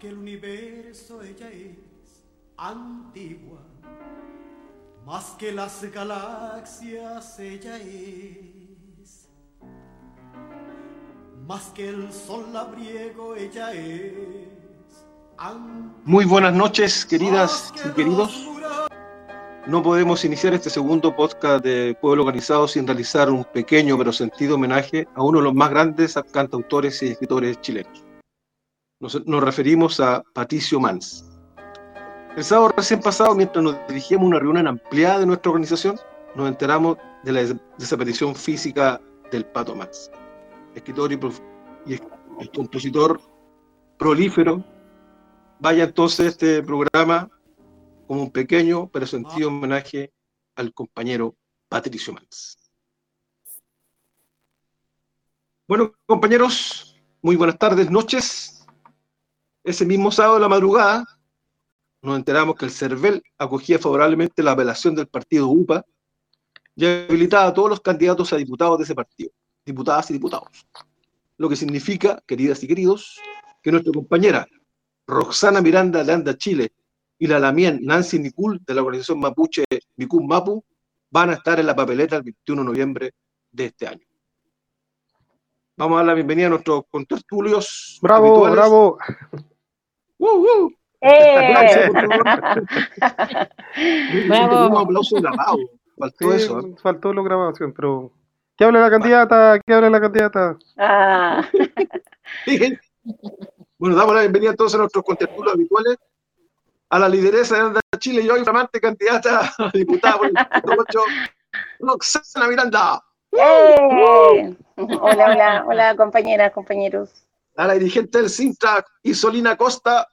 Que el universo ella es antigua. Más que las galaxias ella es. Más que el sol labriego ella es. Muy buenas noches, queridas y queridos. No podemos iniciar este segundo podcast de Pueblo Organizado sin realizar un pequeño pero sentido homenaje a uno de los más grandes cantautores y escritores chilenos. Nos, referimos a Patricio Mans. El sábado recién pasado, mientras nos dirigíamos a una reunión ampliada de nuestra organización, nos enteramos de la desaparición física del Pato Mans, escritor y, y, y compositor prolífero. Vaya entonces este programa como un pequeño pero sentido homenaje al compañero Patricio Mans. Bueno, compañeros, muy buenas tardes, noches. Ese mismo sábado de la madrugada nos enteramos que el CERVEL acogía favorablemente la apelación del partido UPA y habilitaba a todos los candidatos a diputados de ese partido, diputadas y diputados. Lo que significa, queridas y queridos, que nuestra compañera Roxana Miranda de Anda Chile y la Lamien Nancy Nicul de la organización mapuche Micum Mapu van a estar en la papeleta el 21 de noviembre de este año. Vamos a dar la bienvenida a nuestros contertulios. ¡Bravo, habituales. bravo! ¡Uh, uh! ¡Eh! ¡Bravo! Un aplauso grabado. Faltó sí, eso. ¿eh? Faltó la grabación, pero. ¿Qué habla la candidata? ¿Qué habla la candidata? Ah. bueno, damos la bienvenida entonces a nuestros contertulios habituales a la lideresa de Anda Chile y hoy flamante candidata a diputada por el 8, Roxana Miranda. ¡Eh! Hola, hola, hola, compañeras, compañeros. A la dirigente del Sintra, Isolina Costa.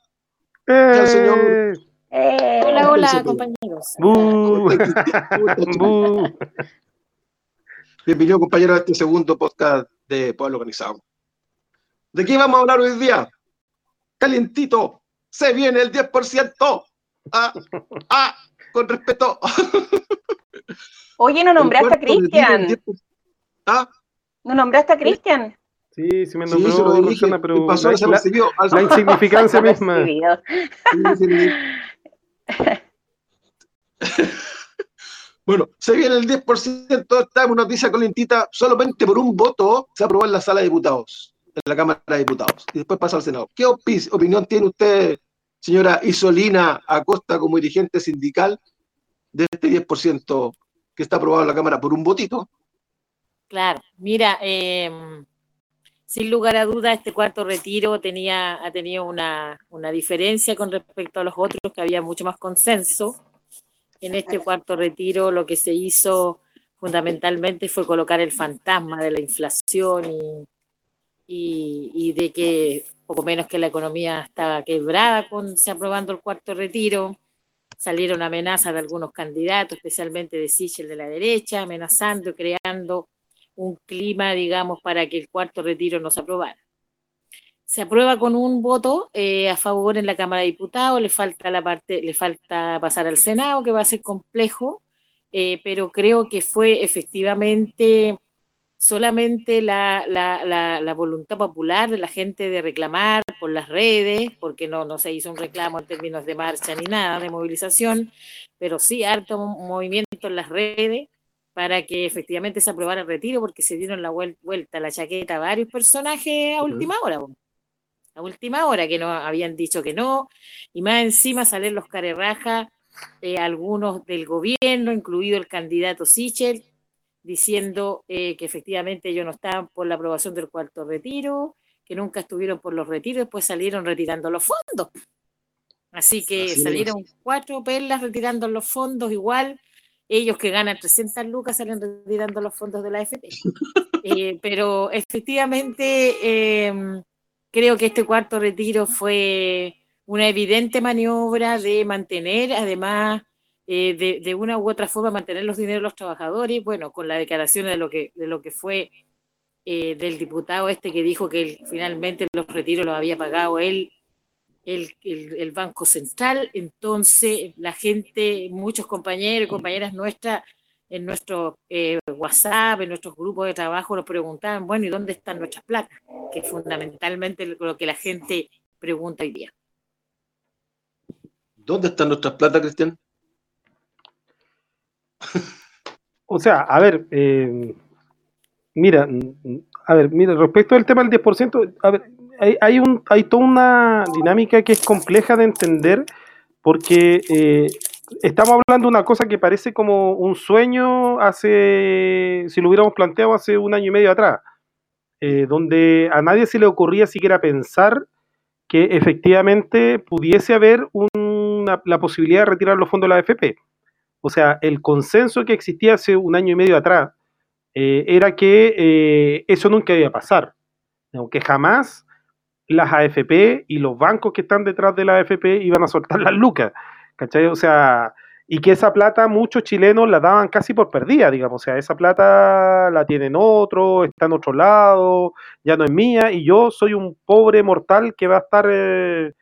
¡Eh! señor. ¡Eh! Hola, hola, compañeros. ¡Bu! ¡Bu! Bienvenido, compañero, a este segundo podcast de Pueblo Organizado. ¿De qué vamos a hablar hoy día? Calientito, se viene el 10%. Ah, ah, con respeto. Oye, no nombraste a Cristian. ¿Ah? No nombraste a Cristian. Sí, sí me Sí, nombró se lo dije. Pero pasó la. Al- la insignificancia misma. Sí, sí, sí. Bueno, se viene el 10%, esta es una noticia calentita, solamente por un voto se aprobó en la sala de diputados, en la Cámara de Diputados, y después pasa al Senado. ¿Qué opi- opinión tiene usted, señora Isolina Acosta, como dirigente sindical, de este 10% que está aprobado en la Cámara por un votito? Claro, mira, eh, sin lugar a duda, este cuarto retiro tenía, ha tenido una, una diferencia con respecto a los otros, que había mucho más consenso. En este cuarto retiro lo que se hizo fundamentalmente fue colocar el fantasma de la inflación y, y, y de que poco menos que la economía estaba quebrada con se aprobando el cuarto retiro. Salieron amenazas de algunos candidatos, especialmente de Sichel de la derecha, amenazando, creando un clima, digamos, para que el cuarto retiro no se aprobara. Se aprueba con un voto eh, a favor en la Cámara de Diputados, le falta la parte, le falta pasar al Senado, que va a ser complejo, eh, pero creo que fue efectivamente solamente la, la, la, voluntad popular de la gente de reclamar por las redes, porque no, no se hizo un reclamo en términos de marcha ni nada, de movilización, pero sí harto movimiento en las redes para que efectivamente se aprobara el retiro, porque se dieron la vuelta a la chaqueta a varios personajes a última hora. A última hora, que no habían dicho que no, y más encima salen los carerrajas, eh, algunos del gobierno, incluido el candidato Sichel, diciendo eh, que efectivamente ellos no estaban por la aprobación del cuarto retiro, que nunca estuvieron por los retiros, después salieron retirando los fondos. Así que Así salieron cuatro perlas retirando los fondos igual, ellos que ganan 300 lucas salen retirando los fondos de la AFP. eh, pero efectivamente eh, creo que este cuarto retiro fue una evidente maniobra de mantener, además, eh, de, de, una u otra forma, mantener los dineros de los trabajadores, bueno, con la declaración de lo que, de lo que fue eh, del diputado este que dijo que él, finalmente los retiros los había pagado él el, el, el, Banco Central. Entonces, la gente, muchos compañeros y compañeras nuestras, en nuestro eh, WhatsApp, en nuestros grupos de trabajo, nos preguntaban, bueno, ¿y dónde están nuestras placas? Que es fundamentalmente lo que la gente pregunta hoy día. ¿Dónde están nuestras plata, Cristian? O sea, a ver, eh, mira, a ver, mira, respecto al tema del 10%, a ver, hay, hay, un, hay toda una dinámica que es compleja de entender porque eh, estamos hablando de una cosa que parece como un sueño hace, si lo hubiéramos planteado hace un año y medio atrás, eh, donde a nadie se le ocurría siquiera pensar que efectivamente pudiese haber una, la posibilidad de retirar los fondos de la AFP. O sea, el consenso que existía hace un año y medio atrás eh, era que eso nunca iba a pasar, aunque jamás las AFP y los bancos que están detrás de la AFP iban a soltar las lucas, ¿cachai? O sea, y que esa plata muchos chilenos la daban casi por perdida, digamos, o sea, esa plata la tienen otro, está en otro lado, ya no es mía, y yo soy un pobre mortal que va a estar eh,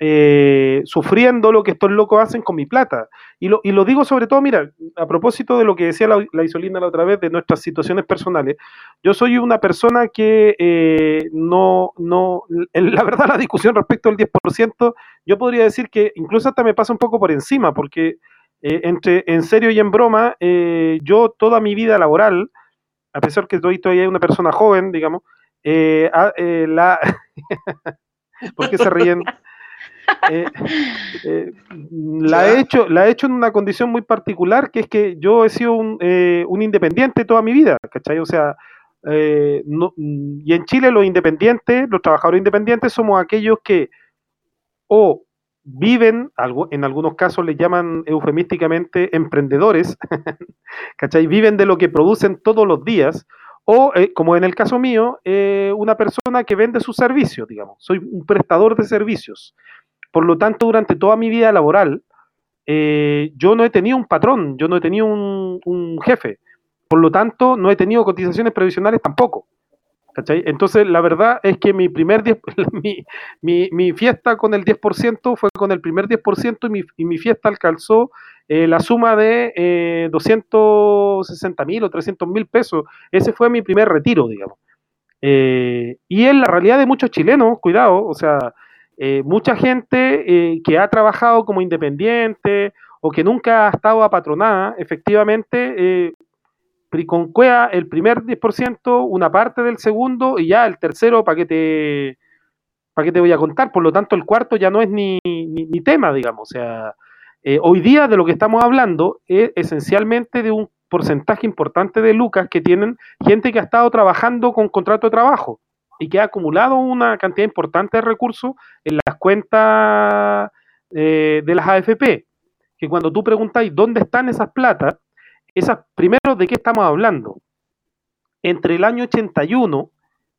eh, sufriendo lo que estos locos hacen con mi plata. Y lo, y lo digo sobre todo, mira, a propósito de lo que decía la, la Isolina la otra vez, de nuestras situaciones personales, yo soy una persona que eh, no, no, la verdad la discusión respecto al 10%, yo podría decir que incluso hasta me pasa un poco por encima, porque eh, entre en serio y en broma, eh, yo toda mi vida laboral, a pesar que soy todavía una persona joven, digamos, eh, eh, la... ¿Por qué se ríen? Eh, eh, la, he hecho, la he hecho en una condición muy particular, que es que yo he sido un, eh, un independiente toda mi vida, ¿cachai? O sea, eh, no, y en Chile los independientes, los trabajadores independientes, somos aquellos que o viven, en algunos casos les llaman eufemísticamente emprendedores, ¿cachai? Viven de lo que producen todos los días, o, eh, como en el caso mío, eh, una persona que vende sus servicios, digamos. Soy un prestador de servicios. Por lo tanto, durante toda mi vida laboral, eh, yo no he tenido un patrón, yo no he tenido un, jefe. Por lo tanto, no he tenido cotizaciones previsionales tampoco. ¿cachai? Entonces, la verdad es que mi primer 10, mi, mi, mi, fiesta con el 10% fue con el primer 10% y mi, y mi fiesta alcanzó eh, la suma de eh, 260 mil o 300 mil pesos. Ese fue mi primer retiro, digamos. Eh, y en la realidad de muchos chilenos, cuidado, o sea, eh, mucha gente eh, que ha trabajado como independiente o que nunca ha estado apatronada, efectivamente, eh, con cuea el primer 10%, una parte del segundo y ya el tercero, ¿para qué te, para qué te voy a contar? Por lo tanto, el cuarto ya no es ni, ni, ni tema, digamos. O sea, eh, hoy día de lo que estamos hablando es esencialmente de un porcentaje importante de lucas que tienen gente que ha estado trabajando con contrato de trabajo y que ha acumulado una cantidad importante de recursos en las cuentas eh, de las AFP. Que cuando tú preguntáis dónde están esas platas, esas, primero, ¿de qué estamos hablando? Entre el año 81,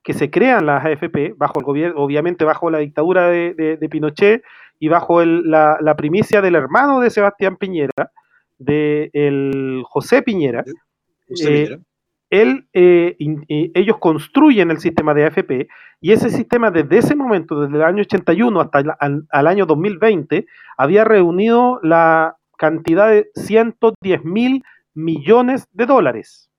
que se crean las AFP, bajo el gobierno, obviamente bajo la dictadura de, de, de Pinochet y bajo el, la, la, primicia del hermano de Sebastián Piñera, de el José Piñera, José eh, Piñera. Él, eh, eh, ellos construyen el sistema de AFP y ese sistema desde ese momento, desde el año 81 hasta el, al, al año 2020, había reunido la cantidad de 110 mil millones de dólares.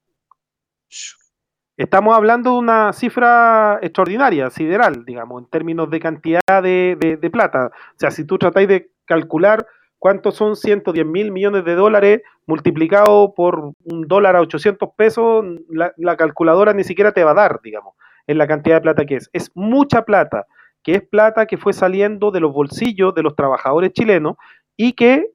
Estamos hablando de una cifra extraordinaria, sideral, digamos, en términos de cantidad de, de, de plata. O sea, si tú tratáis de calcular cuántos son 110 mil millones de dólares multiplicado por un dólar a 800 pesos, la, la, calculadora ni siquiera te va a dar, digamos, en la cantidad de plata que es. Es mucha plata, que es plata que fue saliendo de los bolsillos de los trabajadores chilenos y que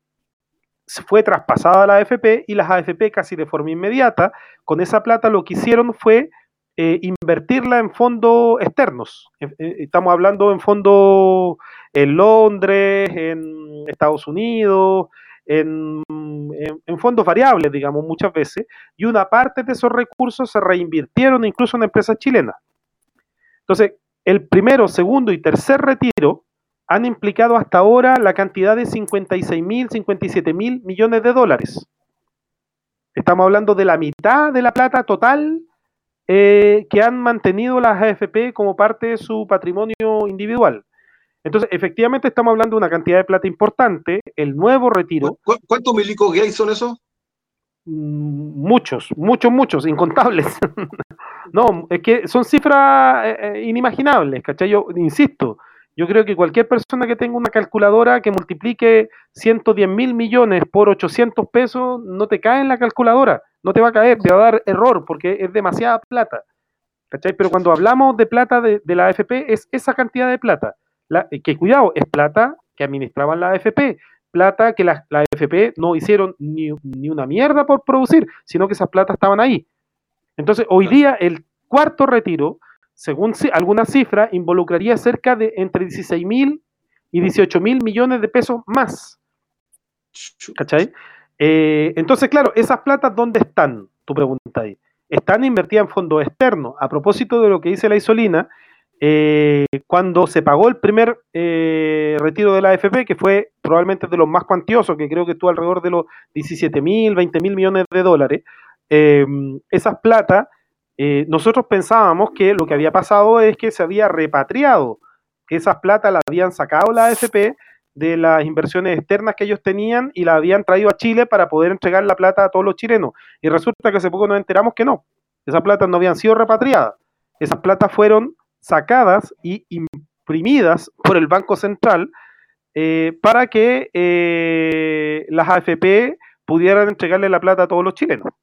fue traspasada a la AFP y las AFP casi de forma inmediata, con esa plata lo que hicieron fue eh, invertirla en fondos externos. Eh, eh, estamos hablando en fondos en Londres, en Estados Unidos, en, en, en, fondos variables, digamos, muchas veces, y una parte de esos recursos se reinvirtieron incluso en empresas chilenas. Entonces, el primero, segundo y tercer retiro han implicado hasta ahora la cantidad de 56 mil, 57 mil millones de dólares. Estamos hablando de la mitad de la plata total eh, que han mantenido las AFP como parte de su patrimonio individual. Entonces, efectivamente, estamos hablando de una cantidad de plata importante. El nuevo retiro. ¿Cu ¿Cuántos milicos gays son esos? Mm, muchos, muchos, muchos, incontables. no, es que son cifras eh, eh, inimaginables, ¿cachai? Yo insisto, Yo creo que cualquier persona que tenga una calculadora que multiplique 110 mil millones por 800 pesos, no te cae en la calculadora, no te va a caer, te va a dar error porque es demasiada plata. ¿Cachai? Pero cuando hablamos de plata de, la AFP, es esa cantidad de plata. La, que cuidado, es plata que administraban la AFP, plata que la, la AFP no hicieron ni, ni, una mierda por producir, sino que esas platas estaban ahí. Entonces, hoy día el cuarto retiro según algunas cifras, involucraría cerca de entre 16 mil y 18 mil millones de pesos más. ¿Cachai? Eh, entonces, claro, esas platas, ¿dónde están? Tu pregunta ahí. Están invertidas en fondos externos. A propósito de lo que dice la Isolina, eh, cuando se pagó el primer eh, retiro de la AFP, que fue probablemente de los más cuantiosos, que creo que estuvo alrededor de los 17 mil, 20 mil millones de dólares, esas platas nosotros pensábamos que lo que había pasado es que se había repatriado, que esas plata las habían sacado la AFP de las inversiones externas que ellos tenían y la habían traído a Chile para poder entregar la plata a todos los chilenos. Y resulta que hace poco nos enteramos que no, esas platas no habían sido repatriadas, esas platas fueron sacadas y imprimidas por el Banco Central eh, para que eh, las AFP pudieran entregarle la plata a todos los chilenos.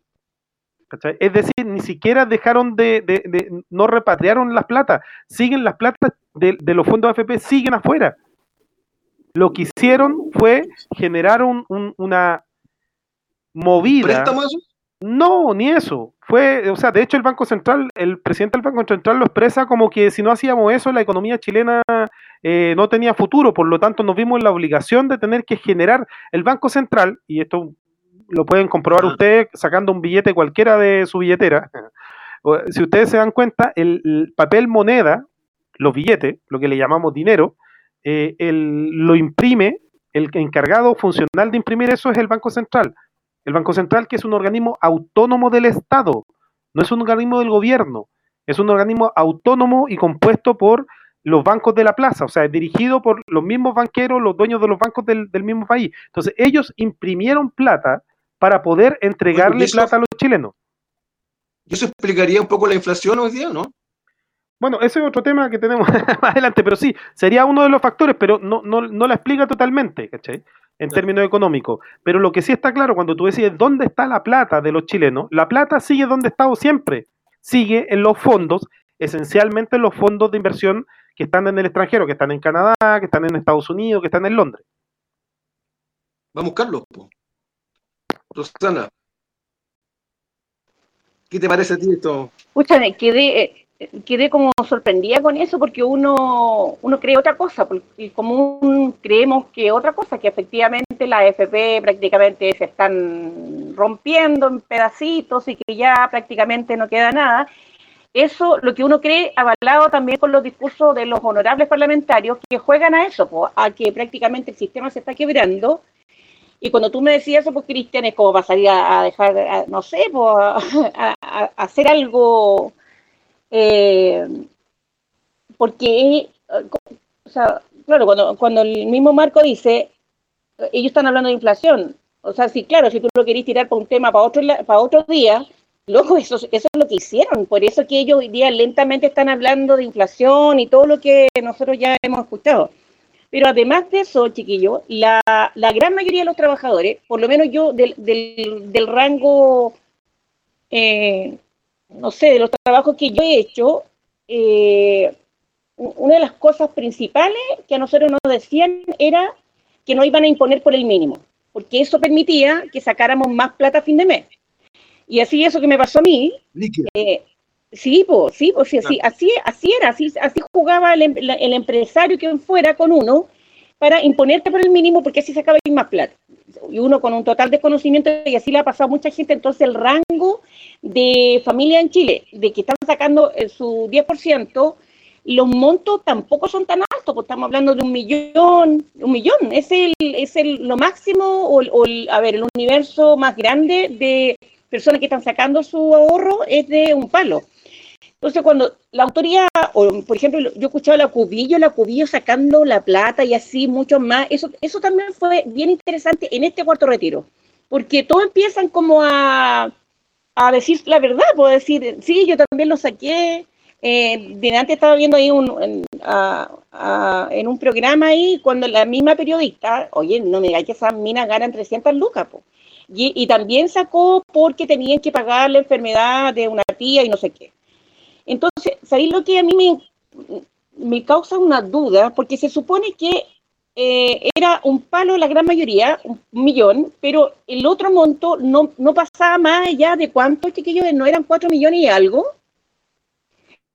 Es decir, ni siquiera dejaron de, de, no repatriaron las plata, siguen las platas de, los fondos AFP, siguen afuera. Lo que hicieron fue generar un, una movida. ¿Préstamo No, ni eso. Fue, o sea, de hecho el Banco Central, el presidente del Banco Central lo expresa como que si no hacíamos eso, la economía chilena eh, no tenía futuro. Por lo tanto, nos vimos en la obligación de tener que generar el Banco Central, y esto lo pueden comprobar ustedes sacando un billete cualquiera de su billetera. Si ustedes se dan cuenta, el, papel moneda, los billetes, lo que le llamamos dinero, eh, lo imprime, el encargado funcional de imprimir eso es el Banco Central. El Banco Central, que es un organismo autónomo del Estado, no es un organismo del gobierno, es un organismo autónomo y compuesto por los bancos de la plaza, o sea, es dirigido por los mismos banqueros, los dueños de los bancos del, del mismo país. Entonces, ellos imprimieron plata para poder entregarle plata a los chilenos. ¿Y eso explicaría un poco la inflación hoy día, no? Bueno, ese es otro tema que tenemos más adelante, pero sí, sería uno de los factores, pero no, no, no la explica totalmente, ¿cachai? En términos económicos. Pero lo que sí está claro, cuando tú decides dónde está la plata de los chilenos, la plata sigue donde ha estado siempre. Sigue en los fondos, esencialmente en los fondos de inversión que están en el extranjero, que están en Canadá, que están en Estados Unidos, que están en Londres. Vamos a buscarlo. Rosana, ¿qué te parece a ti esto? Escúchame, quedé, eh, quedé como sorprendida con eso porque uno, uno cree otra cosa, porque como creemos que otra cosa, que efectivamente la AFP prácticamente se están rompiendo en pedacitos y que ya prácticamente no queda nada. Eso, lo que uno cree, avalado también con los discursos de los honorables parlamentarios que juegan a eso, a que prácticamente el sistema se está quebrando y cuando tú me decías eso, pues Cristian, es como pasaría a dejar, no sé, pues, a, hacer algo, eh, porque, o sea, claro, cuando, cuando el mismo Marco dice, ellos están hablando de inflación, o sea, sí, claro, si tú lo querés tirar para un tema para otro, para otro día, luego eso, eso es lo que hicieron, por eso que ellos hoy día lentamente están hablando de inflación y todo lo que nosotros ya hemos escuchado. Pero además de eso, chiquillo, la, la gran mayoría de los trabajadores, por lo menos yo del, del, rango, eh, no sé, de los trabajos que yo he hecho, eh, una de las cosas principales que a nosotros nos decían era que no iban a imponer por el mínimo, porque eso permitía que sacáramos más plata a fin de mes. Y así eso que me pasó a mí, eh, Sí, pues, sí, pues, sí, así, así, así era, así, así jugaba el, em, el, empresario que fuera con uno para imponerte por el mínimo porque así sacaba más plata. Y uno con un total desconocimiento, y así le ha pasado a mucha gente, entonces el rango de familia en Chile, de que están sacando eh, su 10%, los montos tampoco son tan altos, pues estamos hablando de un millón, un millón, es el, es el lo máximo, o, o a ver, el universo más grande de personas que están sacando su ahorro es de un palo. Entonces, cuando la autoría, o por ejemplo, yo he escuchado a la Cubillo, la Cubillo sacando la plata y así, mucho más, eso, eso también fue bien interesante en este cuarto retiro, porque todos empiezan como a, a decir la verdad, puedo decir, sí, yo también lo saqué. Eh, de antes estaba viendo ahí un, a, en un programa ahí cuando la misma periodista, oye, no me digas que esas minas ganan 300 lucas, po. Y, y, también sacó porque tenían que pagar la enfermedad de una tía y no sé qué. Entonces, ¿sabéis lo que a mí me, me causa una duda? Porque se supone que eh, era un palo la gran mayoría, un millón, pero el otro monto no, no pasaba más allá de cuánto, chiquillos, no eran cuatro millones y algo.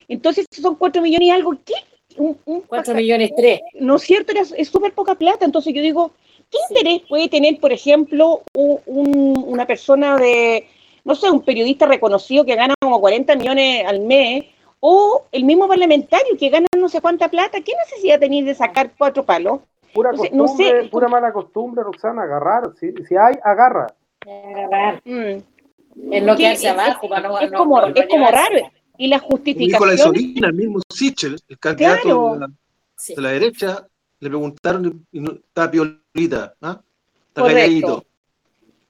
Entonces, son cuatro millones y algo, ¿qué? Un, cuatro millones tres. ¿No es cierto? es súper poca plata. Entonces yo digo, ¿qué interés puede tener, por ejemplo, un, una persona de, no sé, un periodista reconocido que gana como 40 millones al mes, o el mismo parlamentario que gana no sé cuánta plata? ¿Qué necesidad tenéis de sacar cuatro palos? Pura, costumbre, pura mala costumbre, Roxana, agarrar. Si, si hay, agarra. Agarrar. Mm. Es lo que hace abajo. Es, como, es como raro. Y la justificación. Nicolás Solina, el mismo Sichel, el candidato de, la, de, la, derecha, le preguntaron y no, estaba piolita, ¿ah? Está calladito.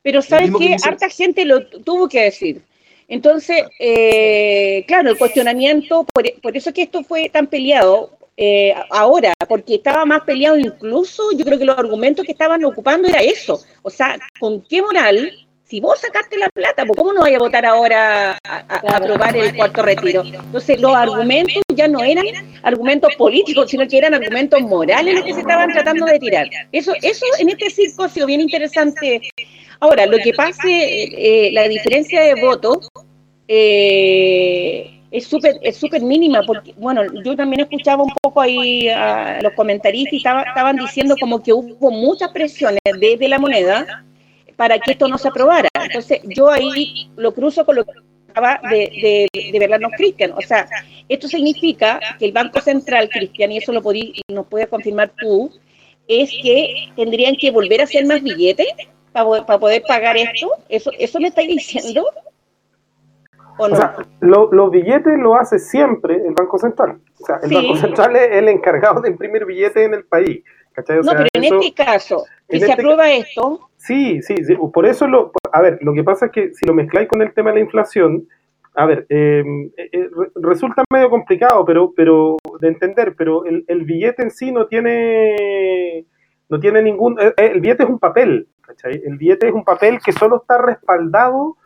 Pero ¿sabes qué? Harta gente lo tuvo que decir. Entonces, eh, claro, el cuestionamiento, por, por, eso que esto fue tan peleado, eh, ahora, porque estaba más peleado incluso, yo creo que los argumentos que estaban ocupando era eso. O sea, ¿con qué moral? Si vos sacaste la plata, ¿cómo no vaya a votar ahora a, aprobar el cuarto retiro? Entonces, los argumentos ya no eran argumentos políticos, sino que eran argumentos morales los que se estaban tratando de tirar. Eso, eso en este circo ha sido bien interesante. Ahora, lo que pase, eh, la diferencia de votos, eh, es súper es súper mínima, porque, bueno, yo también escuchaba un poco ahí a los comentaristas y estaban diciendo como que hubo muchas presiones desde la moneda para que esto no se aprobara. Entonces, yo ahí lo cruzo con lo que acaba de, de, de vernos Cristian. O sea, esto significa que el Banco Central, Cristian, y eso lo podí, nos puedes confirmar tú, es que tendrían que volver a hacer más billetes para, para poder pagar esto. ¿Eso, eso me estáis diciendo? ¿O, sea, los billetes lo hace siempre el Banco Central. O sea, el Banco Central es el encargado de imprimir billetes en el país. ¿cachai? no, pero en este caso, si se este aprueba esto. Sí, sí, por eso lo. A ver, lo que pasa es que si lo mezcláis con el tema de la inflación, a ver, em, eh, eh, resulta medio complicado, pero, pero de entender, pero el, el, billete en sí no tiene, no tiene ningún, eh, el billete es un papel, El billete es un papel que solo está respaldado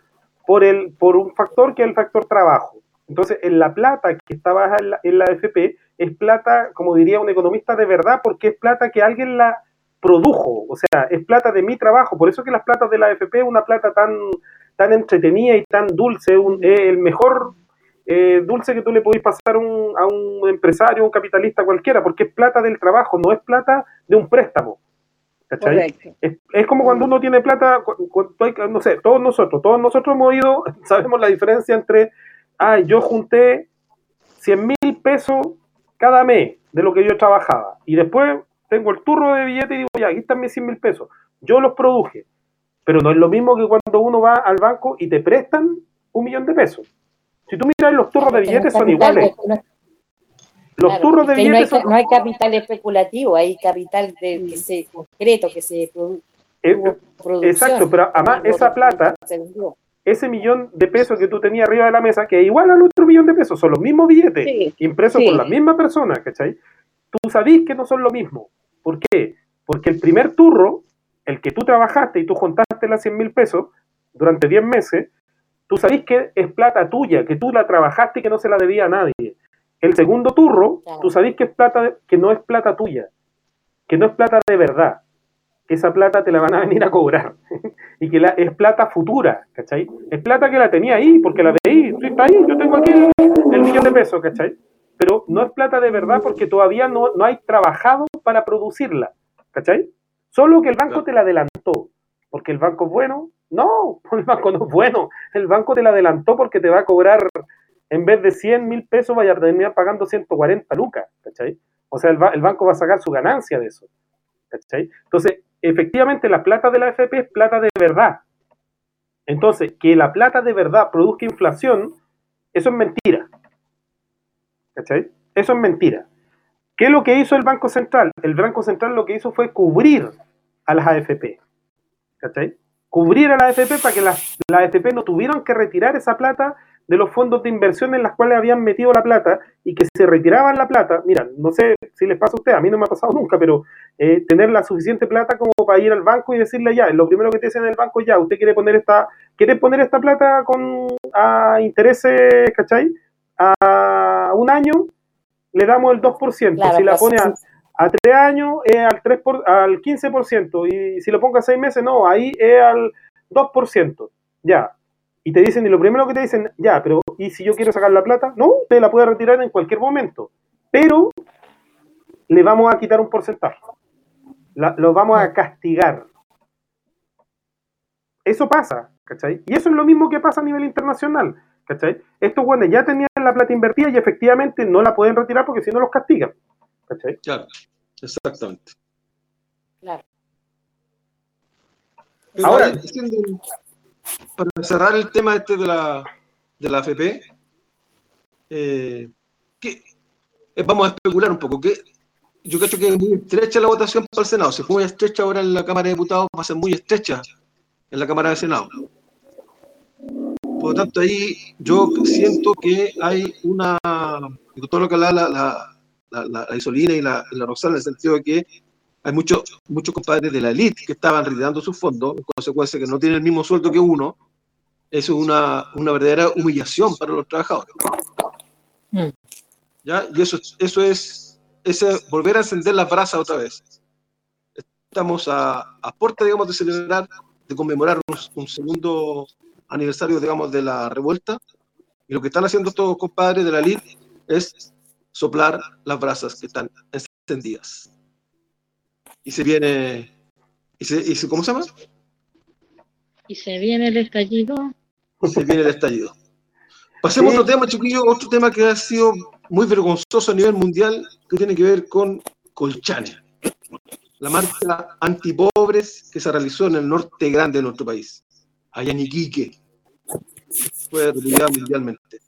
por, el, por un factor que es el factor trabajo. Entonces, en la plata que está baja en la, en la es plata, como diría un economista de verdad, porque es plata que alguien la produjo, o sea, es plata de mi trabajo. Por eso que las platas de la FP es una plata tan, tan entretenida y tan dulce, un, el mejor eh, dulce que tú le podés pasar un, a un empresario, un capitalista cualquiera, porque es plata del trabajo, no es plata de un préstamo. Es, como cuando uno tiene plata, no sé, todos nosotros, todos nosotros hemos ido, sabemos la diferencia entre, ah, yo junté 100 mil pesos cada mes de lo que yo trabajaba y después tengo el turro de billete y digo, ya, aquí están mis 100 mil pesos. Yo los produje, pero no es lo mismo que cuando uno va al banco y te prestan un millón de pesos. Si tú miras los turros de billetes son iguales. Los turros de billetes no hay, capital especulativo, hay capital de, que se concreto, que se produce. exacto, pero además esa plata, ese millón de pesos que tú tenías arriba de la mesa, que es igual al otro millón de pesos, son los mismos billetes, impresos por la misma persona, ¿cachai? Tú sabís que no son lo mismo. ¿Por qué? Porque el primer turro, el que tú trabajaste y tú juntaste las 100 mil pesos durante 10 meses, tú sabís que es plata tuya, que tú la trabajaste y que no se la debía a nadie. El segundo turro, tú sabés que es plata que no es plata tuya, que no es plata de verdad, que esa plata te la van a venir a cobrar y que la, es plata futura, ¿cachai? Es plata que la tenía ahí, porque la veí, está ahí, yo tengo aquí el, millón de pesos, ¿cachai? Pero no es plata de verdad porque todavía no, no hay trabajado para producirla, ¿cachai? Solo que el banco te la adelantó, porque el banco es bueno, no, el banco no es bueno, el banco te la adelantó porque te va a cobrar en vez de 100 mil pesos vaya a terminar pagando 140 lucas, ¿cachai? O sea, el, banco va a sacar su ganancia de eso. Entonces, efectivamente, la plata de la FP es plata de verdad. Entonces, que la plata de verdad produzca inflación, eso es mentira, ¿cachai? Eso es mentira. ¿Qué es lo que hizo el Banco Central? El Banco Central lo que hizo fue cubrir a las AFP, ¿cachai? Cubrir a las AFP para que las, las AFP no tuvieran que retirar esa plata de los fondos de inversión en las cuales habían metido la plata y que se retiraban la plata, mira, no sé si les pasa a ustedes, a mí no me ha pasado nunca, pero eh, tener la suficiente plata como para ir al banco y decirle ya, lo primero que te dicen en el banco ya, usted quiere poner esta, quiere poner esta plata con a intereses, ¿cachai? A un año le damos el 2%, si la pues, pone a, a tres años es al, 3 por, al 15%, y si lo pongo a seis meses, no, ahí es al 2%, ya, y te dicen, y lo primero que te dicen, ya, pero ¿y si yo quiero sacar la plata? No, usted la puede retirar en cualquier momento, pero le vamos a quitar un porcentaje, lo vamos a castigar. Eso pasa, ¿cachai? Y eso es lo mismo que pasa a nivel internacional, ¿cachai? Estos buenos ya tenían la plata invertida y efectivamente no la pueden retirar porque si no los castigan, ¿cachai? Claro, exactamente. Claro. Ahora, para cerrar el tema este de la, de la AFP, eh, eh, vamos a especular un poco. que Yo creo que es muy estrecha la votación para el Senado. Si fue muy estrecha ahora en la Cámara de Diputados, va a ser muy estrecha en la Cámara de Senado. Por lo tanto, ahí yo siento que hay una, todo lo que habla la, la, la, la Isolina y la, la Roxana, en el sentido de que hay muchos muchos compadres de la elite que estaban retirando sus fondos, en consecuencia que no tienen el mismo sueldo que uno, eso es una, una verdadera humillación para los trabajadores. Mm. ¿Ya? Y eso, eso es ese, volver a encender las brasas otra vez. Estamos a, a puerta, digamos, de celebrar, de conmemorar un, segundo aniversario, digamos, de la revuelta, y lo que están haciendo estos compadres de la elite es soplar las brasas que están encendidas y se viene. Y se, y ¿Cómo se llama? Y se viene el estallido. Se viene el estallido. Pasemos a otro tema, chiquillo, otro tema que ha sido muy vergonzoso a nivel mundial, que tiene que ver con Colchane. La marcha antipobres que se realizó en el norte grande de nuestro país, allá en Iquique. Fue repudiada mundialmente.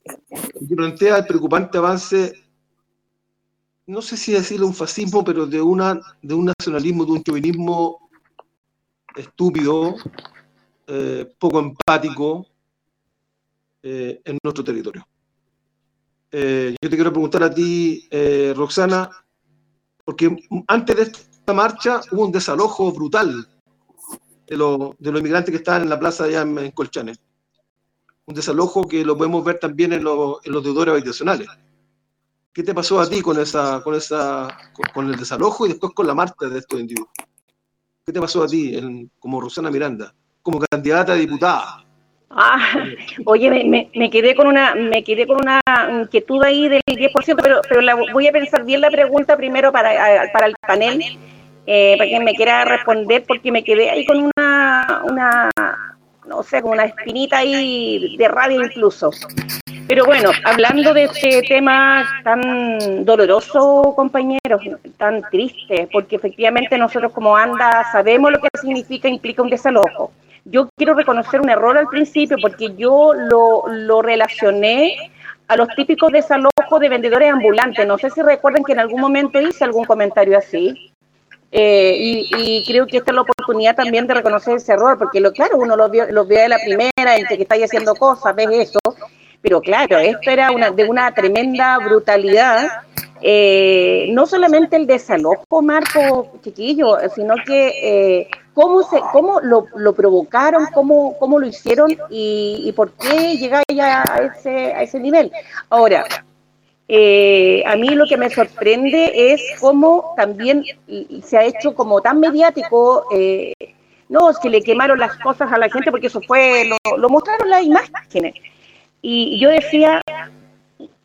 Y plantea el preocupante avance no sé si decirlo un fascismo, pero de, una, de un nacionalismo, de un chauvinismo estúpido, eh, poco empático eh, en nuestro territorio. Eh, yo te quiero preguntar a ti, Roxana, porque antes de esta marcha hubo un desalojo brutal de, los inmigrantes que estaban en la plaza allá en, Colchane. Un desalojo que lo podemos ver también en, en los deudores habitacionales ¿Qué te pasó a ti con esa, con esa, con el desalojo y después con la marcha de estos individuos? ¿Qué te pasó a ti como Rosana Miranda, como candidata a diputada? Ah, oye, me, quedé con una me quedé con una inquietud ahí del 10%, pero, pero voy a pensar bien la pregunta primero para, para el panel, eh, para que me quiera responder, porque me quedé ahí con una, una no sé, con una espinita ahí de radio incluso. Pero bueno, hablando de este tema tan doloroso, compañeros, tan triste, porque efectivamente nosotros como ANDA sabemos lo que significa, implica un desalojo. Yo quiero reconocer un error al principio porque yo lo, lo relacioné a los típicos desalojos de vendedores ambulantes. No sé si recuerden que en algún momento hice algún comentario así. Eh, y, creo que esta es la oportunidad también de reconocer ese error, porque lo claro, uno lo, vio, lo ve de la primera, entre que estáis haciendo cosas, ves eso, pero claro, esto era una, de una tremenda brutalidad. Eh, no solamente el desalojo, Marco, chiquillo, sino que eh, cómo, se, cómo lo, lo provocaron, cómo, cómo lo hicieron y, y por qué llegáis a ese, a ese nivel. Ahora, eh, a mí lo que me sorprende es cómo también se ha hecho como tan mediático. Eh, no, es que le quemaron las cosas a la gente porque eso fue, lo, lo mostraron las imágenes. Y yo decía,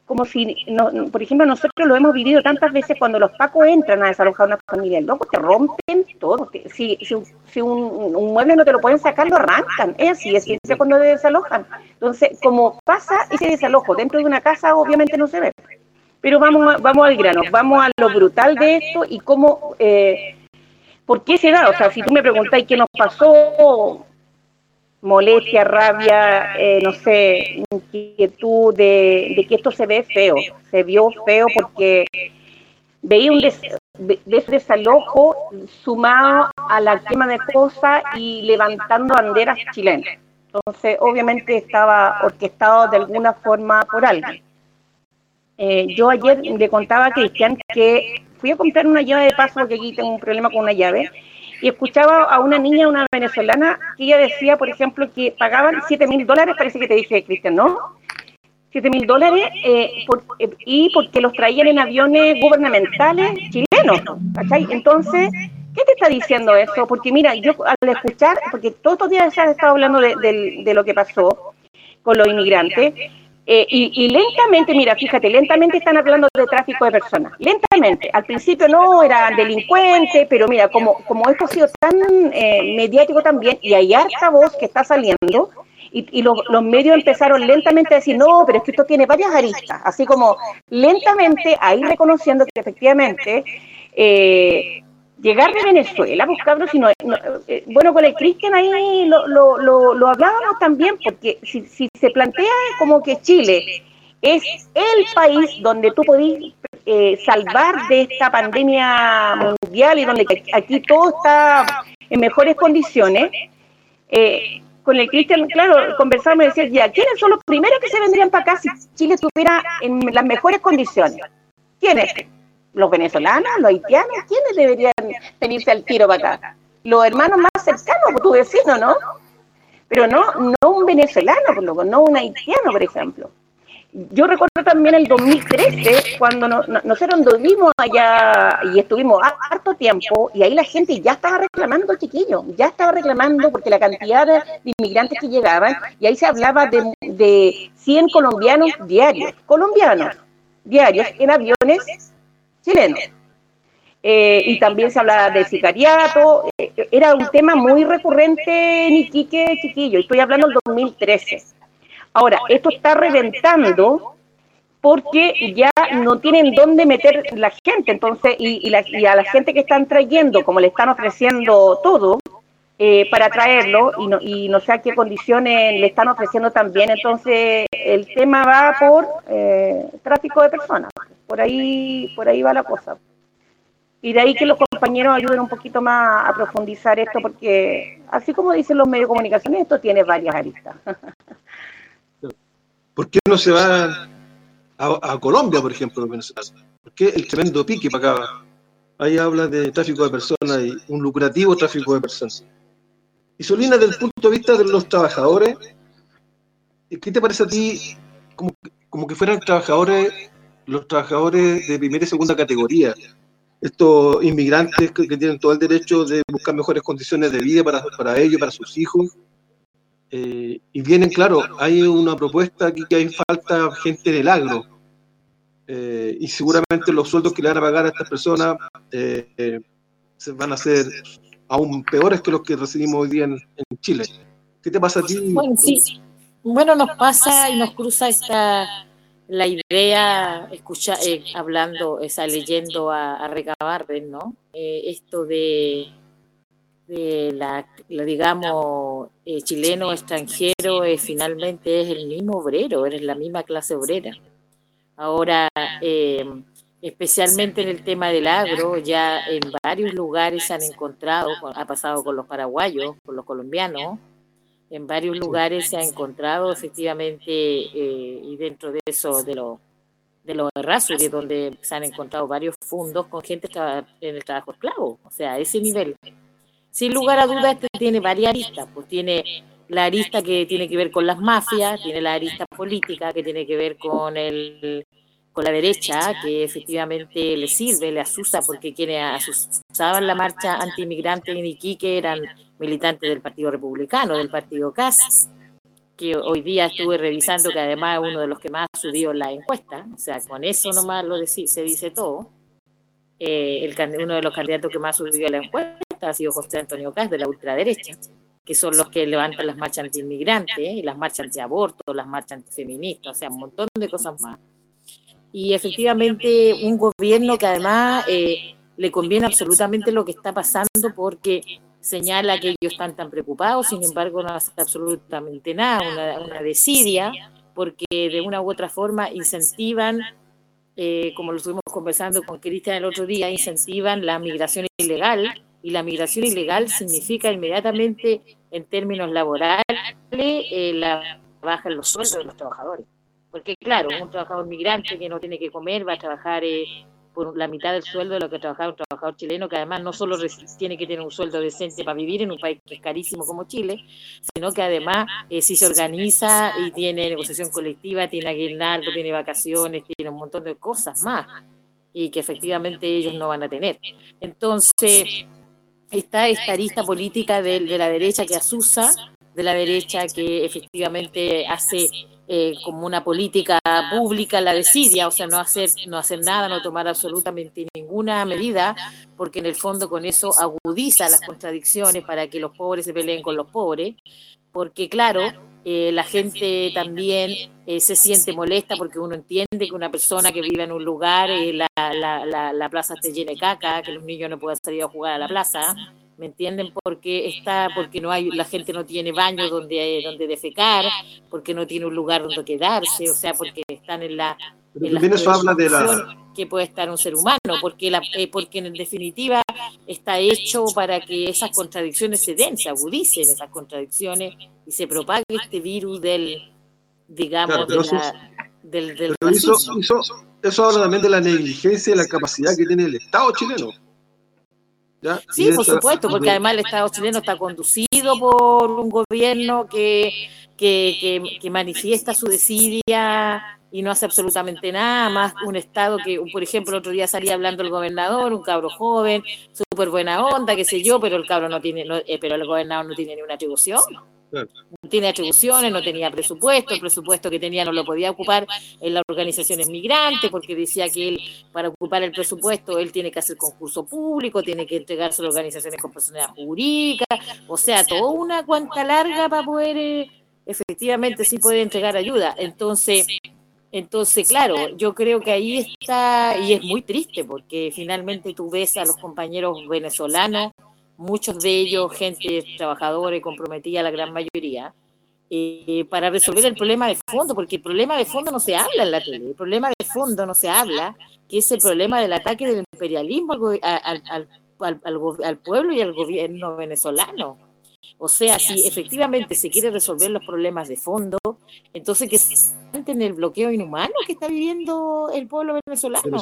como si, no, por ejemplo, nosotros lo hemos vivido tantas veces cuando los pacos entran a desalojar una familia, loco, te rompen todo. si, si, si un, mueble no te lo pueden sacar, lo arrancan. Es así, es así cuando desalojan. Entonces, como pasa ese desalojo dentro de una casa, obviamente no se ve. Pero vamos, vamos al grano, vamos a lo brutal de esto y cómo, eh, ¿por qué se da? O sea, si tú me preguntáis qué nos pasó, molestia, rabia, eh, no sé, inquietud de, que esto se ve feo. Se vio feo porque veía un desalojo sumado a la quema de cosas y levantando banderas chilenas. Entonces, obviamente estaba orquestado de alguna forma por alguien. Eh, yo ayer le contaba a Cristian que fui a comprar una llave de paso porque aquí tengo un problema con una llave y escuchaba a una niña, una venezolana, que ella decía, por ejemplo, que pagaban 7 mil dólares, parece que te dije, Cristian, ¿no? 7 mil dólares eh, eh, y porque los traían en aviones gubernamentales chilenos, ¿cachai? Entonces, ¿qué te está diciendo eso? Porque mira, yo al escuchar, porque todos estos días se ha estado hablando de, de lo que pasó con los inmigrantes, eh, y, lentamente, mira, fíjate, lentamente están hablando de tráfico de personas. Lentamente. Al principio no eran delincuentes, pero mira, como, como esto ha sido tan eh, mediático también, y hay harta voz que está saliendo, y, los, los, medios empezaron lentamente a decir, no, pero es que esto tiene varias aristas. Así como lentamente a ir reconociendo que efectivamente eh, llegar de Venezuela, buscarlo, sino, eh, bueno, con el Cristian ahí lo, lo, lo, hablábamos también, porque si, si, se plantea como que Chile es el país donde tú podís eh, salvar de esta pandemia mundial y donde aquí todo está en mejores condiciones, eh, con el Cristian, claro, conversamos y decía, ya, ¿quiénes son los primeros que se vendrían para acá si Chile estuviera en las mejores condiciones? ¿Quiénes? Los venezolanos, los haitianos, ¿quiénes deberían venirse al tiro para acá? Los hermanos más cercanos, tu vecino, ¿no? Pero no, no un venezolano, por lo no un haitiano, por ejemplo. Yo recuerdo también el 2013, cuando nosotros vimos allá y estuvimos harto tiempo, y ahí la gente ya estaba reclamando, chiquillo, ya estaba reclamando porque la cantidad de inmigrantes que llegaban, y ahí se hablaba de, de 100 colombianos diarios, colombianos diarios en aviones chileno. Eh, y también se hablaba de sicariato, eh, era un tema muy recurrente en Iquique, chiquillo, estoy hablando del 2013. Ahora, esto está reventando porque ya no tienen dónde meter la gente, entonces, y, a la gente que están trayendo, como le están ofreciendo todo, eh, para traerlo y no, y no sé a qué condiciones le están ofreciendo también. Entonces, el tema va por tráfico de personas. Por ahí, por ahí va la cosa. Y de ahí que los compañeros ayuden un poquito más a profundizar esto, porque así como dicen los medios de comunicación, esto tiene varias aristas. ¿Por qué no se va a, Colombia, por ejemplo, ¿Por qué el tremendo pique para acá? Ahí habla de tráfico de personas y un lucrativo tráfico de personas. Y Solina, desde el punto de vista de los trabajadores, ¿qué te parece a ti como, que fueran trabajadores los trabajadores de primera y segunda categoría, estos inmigrantes que, tienen todo el derecho de buscar mejores condiciones de vida para, para ellos, para sus hijos. Eh, y vienen, claro, hay una propuesta aquí que hay falta gente del agro. Eh, y seguramente los sueldos que le van a pagar a estas personas eh, se van a ser aún peores que los que recibimos hoy día en, Chile. ¿Qué te pasa a ti? Bueno, nos pasa y nos cruza esta la idea, escucha, eh, hablando, esa leyendo a, a ¿no? Eh, esto de, la, digamos, eh, chileno extranjero finalmente es el mismo obrero, eres la misma clase obrera. Ahora, especialmente en el tema del agro, ya en varios lugares se han encontrado, ha pasado con los paraguayos, con los colombianos, en varios lugares se ha encontrado efectivamente, eh, y dentro de eso, de los de los de donde se han encontrado varios fondos con gente en el trabajo esclavo, o sea, a ese nivel. Sin lugar a dudas, este tiene varias aristas, pues tiene la arista que tiene que ver con las mafias, tiene la arista política que tiene que ver con el con la derecha, que efectivamente le sirve, le asusa, porque quienes asusaban la marcha anti-inmigrante en Iquique eran militantes del Partido Republicano, del Partido CAS, que hoy día estuve revisando que además es uno de los que más subió la encuesta, o sea, con eso nomás lo se dice todo. Eh, el, uno de los candidatos que más subió la encuesta ha sido José Antonio Cas de la ultraderecha, que son los que levantan las marchas anti-inmigrantes y las marchas anti-aborto, las marchas antifeministas, o sea, un montón de cosas más y efectivamente un gobierno que además eh, le conviene absolutamente lo que está pasando porque señala que ellos están tan preocupados, sin embargo no hace absolutamente nada, una, desidia, porque de una u otra forma incentivan, eh, como lo estuvimos conversando con Cristian el otro día, incentivan la migración ilegal, y la migración ilegal significa inmediatamente en términos laborales eh, la baja en los sueldos de los trabajadores. Porque claro, un trabajador migrante que no tiene que comer va a trabajar eh, por la mitad del sueldo de lo que trabajaba un trabajador chileno, que además no solo tiene que tener un sueldo decente para vivir en un país que es carísimo como Chile, sino que además eh, si se organiza y tiene negociación colectiva, tiene aguinaldo, tiene vacaciones, tiene un montón de cosas más y que efectivamente ellos no van a tener. Entonces, está esta arista política de, de la derecha que asusa, de la derecha que efectivamente hace eh, como una política pública la desidia, o sea, no hacer, no hacer nada, no tomar absolutamente ninguna medida, porque en el fondo con eso agudiza las contradicciones para que los pobres se peleen con los pobres, porque claro, eh, la gente también eh, se siente molesta porque uno entiende que una persona que vive en un lugar, la, la, la, la plaza esté llena de caca, que los niños no puedan salir a jugar a la plaza, ¿me entienden? Porque está, porque no hay, la gente no tiene baño donde, donde defecar, porque no tiene un lugar donde quedarse, o sea, porque están en la en eso habla de la que puede estar un ser humano, porque la, eh, porque en definitiva está hecho para que esas contradicciones se den, se agudicen esas contradicciones y se propague este virus del, digamos, de la, del, del eso, eso, eso habla también de la negligencia y la capacidad que tiene el Estado chileno Sí, por supuesto, porque además el Estado chileno está conducido por un gobierno que, que, que, manifiesta su desidia y no hace absolutamente nada, más un Estado que, por ejemplo, el otro día salía hablando el gobernador, un cabro joven, súper buena onda, qué sé yo, pero el cabro no tiene, eh, pero el gobernador no tiene ni una atribución. No tiene atribuciones, no tenía presupuesto, el presupuesto que tenía no lo podía ocupar en las organizaciones migrantes, porque decía que él, para ocupar el presupuesto, él tiene que hacer concurso público, tiene que entregarse a organizaciones con personalidad jurídica, o sea, toda una cuanta larga para poder, eh, efectivamente, sí poder entregar ayuda. Entonces, entonces, claro, yo creo que ahí está, y es muy triste, porque finalmente tú ves a los compañeros venezolanos muchos de ellos gente trabajadora y comprometida, la gran mayoría, eh, para resolver el problema de fondo, porque el problema de fondo no se habla en la tele, el problema de fondo no se habla, que es el problema del ataque del imperialismo al, al, al, al pueblo y al gobierno venezolano. O sea, si efectivamente se quiere resolver los problemas de fondo, entonces que se en el bloqueo inhumano que está viviendo el pueblo venezolano.